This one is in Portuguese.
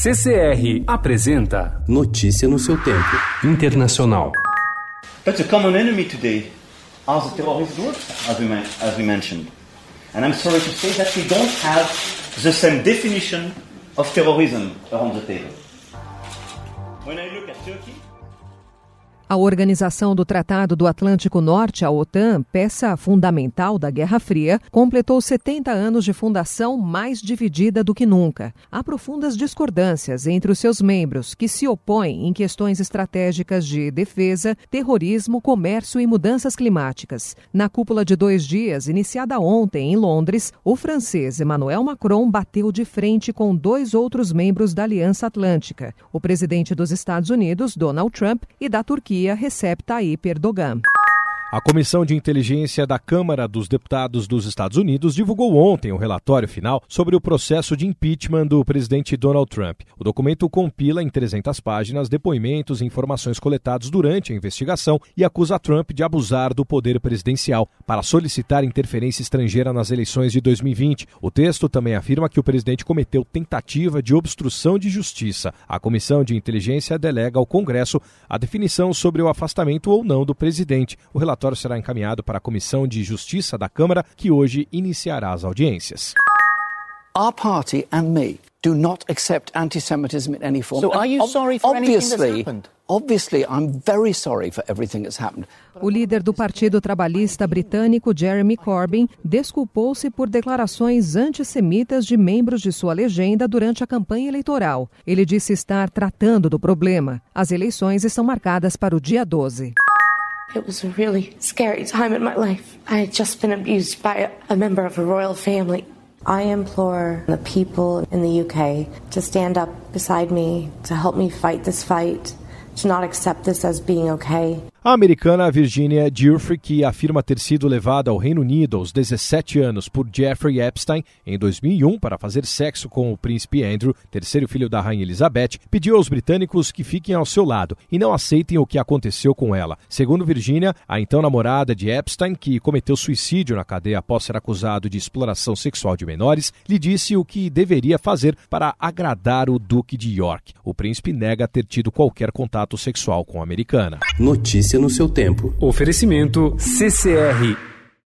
CCR apresenta Notícia no seu tempo. Internacional. But the common enemy today are the terrorist groups, as we, as we mentioned. And I'm sorry to say that we don't have the same definition of terrorism around the table. When I look at Turkey, A Organização do Tratado do Atlântico Norte, a OTAN, peça fundamental da Guerra Fria, completou 70 anos de fundação mais dividida do que nunca. Há profundas discordâncias entre os seus membros, que se opõem em questões estratégicas de defesa, terrorismo, comércio e mudanças climáticas. Na cúpula de dois dias, iniciada ontem em Londres, o francês Emmanuel Macron bateu de frente com dois outros membros da Aliança Atlântica, o presidente dos Estados Unidos, Donald Trump, e da Turquia, Recep Tayyip Erdogan. A Comissão de Inteligência da Câmara dos Deputados dos Estados Unidos divulgou ontem o relatório final sobre o processo de impeachment do presidente Donald Trump. O documento compila em 300 páginas depoimentos e informações coletados durante a investigação e acusa Trump de abusar do poder presidencial para solicitar interferência estrangeira nas eleições de 2020. O texto também afirma que o presidente cometeu tentativa de obstrução de justiça. A Comissão de Inteligência delega ao Congresso a definição sobre o afastamento ou não do presidente. O relatório será encaminhado para a Comissão de Justiça da Câmara, que hoje iniciará as audiências. Our party and me do not accept anti-Semitism in any form. So are you sorry for anything that's obviously, happened? Obviously, I'm very sorry for everything that's happened. O líder do Partido Trabalhista britânico, Jeremy Corbyn, desculpou-se por declarações antissemitas de membros de sua legenda durante a campanha eleitoral. Ele disse estar tratando do problema. As eleições estão marcadas para o dia 12. It was a really scary time in my life. I had just been abused by a, member of a royal family. I implore the people in the UK to stand up beside me, to help me fight this fight, to not accept this as being okay. A americana Virginia Giuffre, que afirma ter sido levada ao Reino Unido aos 17 anos por Jeffrey Epstein em 2001 para fazer sexo com o príncipe Andrew, terceiro filho da rainha Elizabeth, pediu aos britânicos que fiquem ao seu lado e não aceitem o que aconteceu com ela. Segundo Virginia, a então namorada de Epstein, que cometeu suicídio na cadeia após ser acusado de exploração sexual de menores, lhe disse o que deveria fazer para agradar o Duque de York. O príncipe nega ter tido qualquer contato sexual com a americana. Notícia no seu tempo. Oferecimento CCR